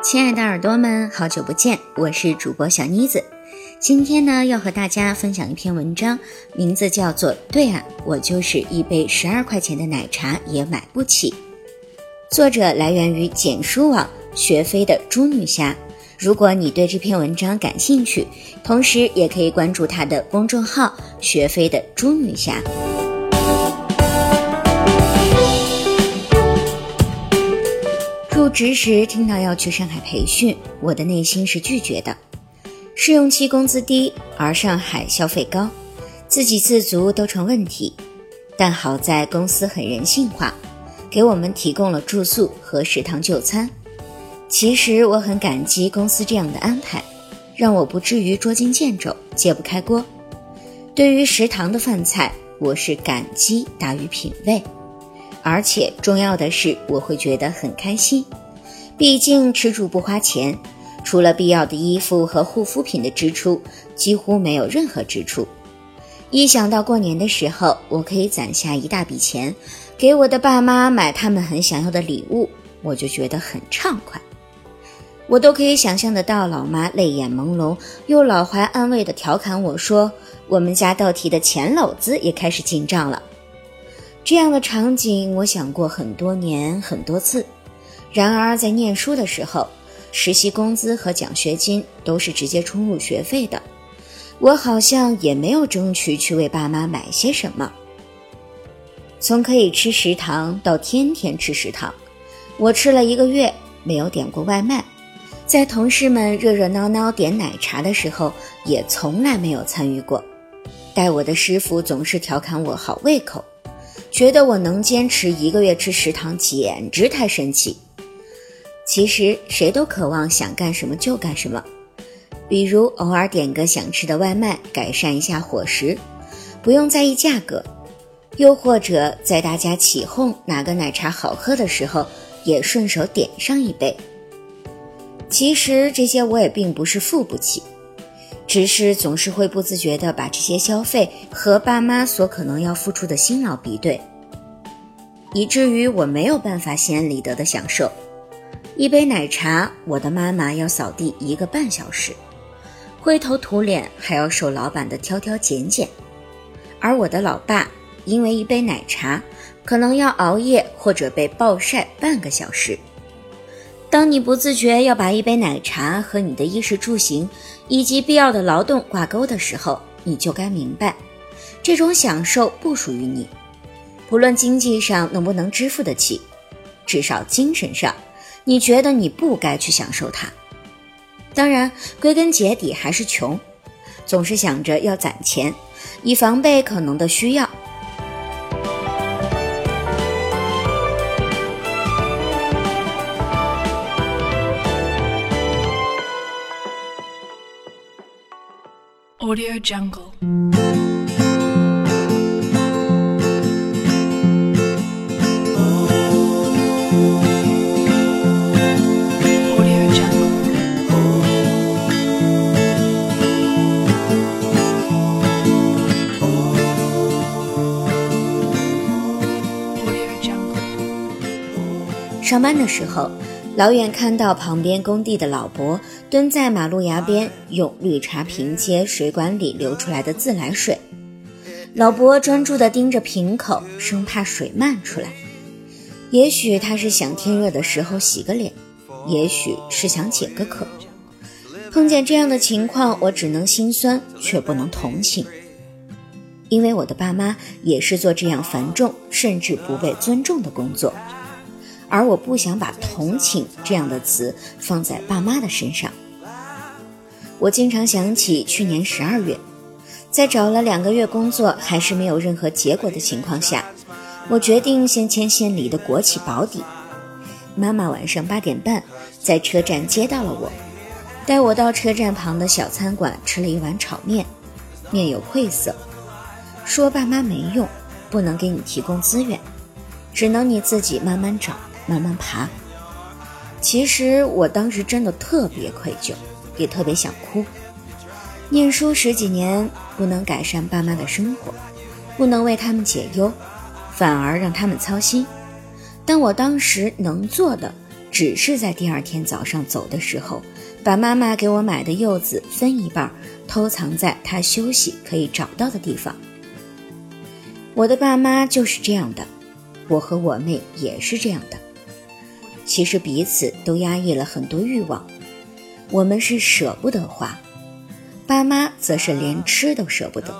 亲爱的耳朵们，好久不见，我是主播小妮子。今天呢，要和大家分享一篇文章，名字叫做《对啊，我就是一杯十二块钱的奶茶也买不起》。作者来源于简书网学飞的猪女侠。如果你对这篇文章感兴趣，同时也可以关注她的公众号“学飞的猪女侠”。入职时听到要去上海培训，我的内心是拒绝的。试用期工资低，而上海消费高，自给自足都成问题。但好在公司很人性化，给我们提供了住宿和食堂就餐。其实我很感激公司这样的安排，让我不至于捉襟见肘、揭不开锅。对于食堂的饭菜，我是感激大于品味。而且重要的是，我会觉得很开心，毕竟吃住不花钱，除了必要的衣服和护肤品的支出，几乎没有任何支出。一想到过年的时候，我可以攒下一大笔钱，给我的爸妈买他们很想要的礼物，我就觉得很畅快。我都可以想象得到，老妈泪眼朦胧，又老怀安慰地调侃我说：“我们家倒提的钱篓子也开始进账了。”这样的场景，我想过很多年很多次。然而，在念书的时候，实习工资和奖学金都是直接冲入学费的，我好像也没有争取去为爸妈买些什么。从可以吃食堂到天天吃食堂，我吃了一个月没有点过外卖，在同事们热热闹闹点奶茶的时候，也从来没有参与过。带我的师傅总是调侃我好胃口。觉得我能坚持一个月吃食堂，简直太神奇。其实谁都渴望想干什么就干什么，比如偶尔点个想吃的外卖，改善一下伙食，不用在意价格；又或者在大家起哄哪个奶茶好喝的时候，也顺手点上一杯。其实这些我也并不是付不起。只是总是会不自觉地把这些消费和爸妈所可能要付出的辛劳比对，以至于我没有办法心安理得的享受一杯奶茶。我的妈妈要扫地一个半小时，灰头土脸还要受老板的挑挑拣拣，而我的老爸因为一杯奶茶，可能要熬夜或者被暴晒半个小时。当你不自觉要把一杯奶茶和你的衣食住行以及必要的劳动挂钩的时候，你就该明白，这种享受不属于你。不论经济上能不能支付得起，至少精神上，你觉得你不该去享受它。当然，归根结底还是穷，总是想着要攒钱，以防备可能的需要。Audio Jungle。上班的时候。老远看到旁边工地的老伯蹲在马路牙边，用绿茶瓶接水管里流出来的自来水。老伯专注地盯着瓶口，生怕水漫出来。也许他是想天热的时候洗个脸，也许是想解个渴。碰见这样的情况，我只能心酸，却不能同情，因为我的爸妈也是做这样繁重甚至不被尊重的工作。而我不想把同情这样的词放在爸妈的身上。我经常想起去年十二月，在找了两个月工作还是没有任何结果的情况下，我决定先签县里的国企保底。妈妈晚上八点半在车站接到了我，带我到车站旁的小餐馆吃了一碗炒面，面有愧色，说爸妈没用，不能给你提供资源，只能你自己慢慢找。慢慢爬。其实我当时真的特别愧疚，也特别想哭。念书十几年，不能改善爸妈的生活，不能为他们解忧，反而让他们操心。但我当时能做的，只是在第二天早上走的时候，把妈妈给我买的柚子分一半，偷藏在她休息可以找到的地方。我的爸妈就是这样的，我和我妹也是这样的。其实彼此都压抑了很多欲望，我们是舍不得花，爸妈则是连吃都舍不得。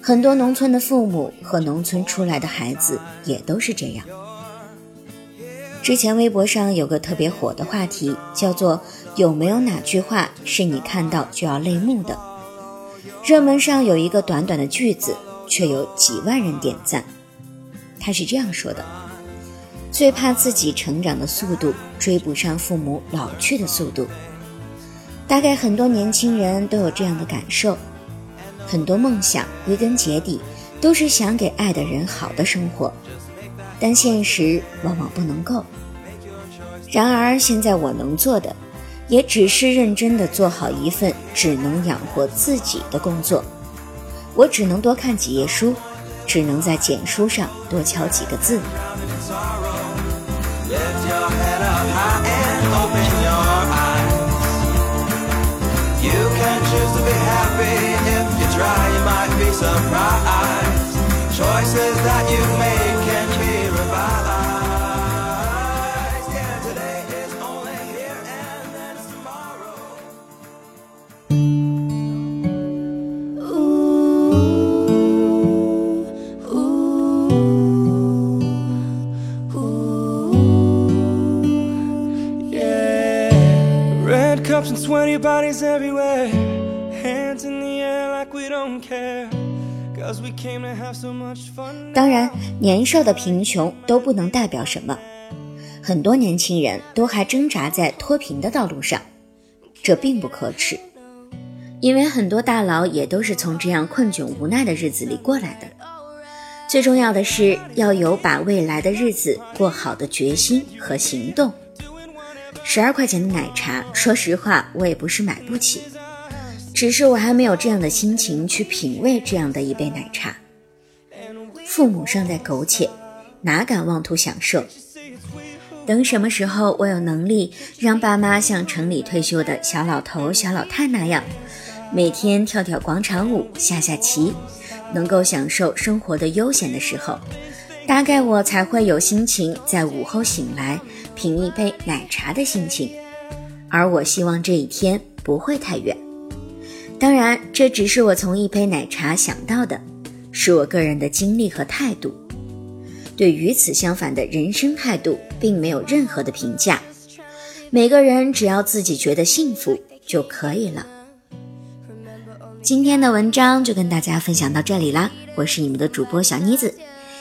很多农村的父母和农村出来的孩子也都是这样。之前微博上有个特别火的话题，叫做“有没有哪句话是你看到就要泪目的”。热门上有一个短短的句子。却有几万人点赞。他是这样说的：“最怕自己成长的速度追不上父母老去的速度。”大概很多年轻人都有这样的感受。很多梦想归根结底都是想给爱的人好的生活，但现实往往不能够。然而现在我能做的，也只是认真的做好一份只能养活自己的工作。我只能多看几页书，只能在简书上多敲几个字。Lift your head up high and open your eyes. You can choose to be happy if you try, you might be surprised. Choices that you make. 当然，年少的贫穷都不能代表什么。很多年轻人都还挣扎在脱贫的道路上，这并不可耻，因为很多大佬也都是从这样困窘无奈的日子里过来的。最重要的是要有把未来的日子过好的决心和行动。十二块钱的奶茶，说实话，我也不是买不起，只是我还没有这样的心情去品味这样的一杯奶茶。父母尚在苟且，哪敢妄图享受？等什么时候我有能力让爸妈像城里退休的小老头、小老太那样，每天跳跳广场舞、下下棋，能够享受生活的悠闲的时候。大概我才会有心情在午后醒来品一杯奶茶的心情，而我希望这一天不会太远。当然，这只是我从一杯奶茶想到的，是我个人的经历和态度。对与此相反的人生态度，并没有任何的评价。每个人只要自己觉得幸福就可以了。今天的文章就跟大家分享到这里啦，我是你们的主播小妮子。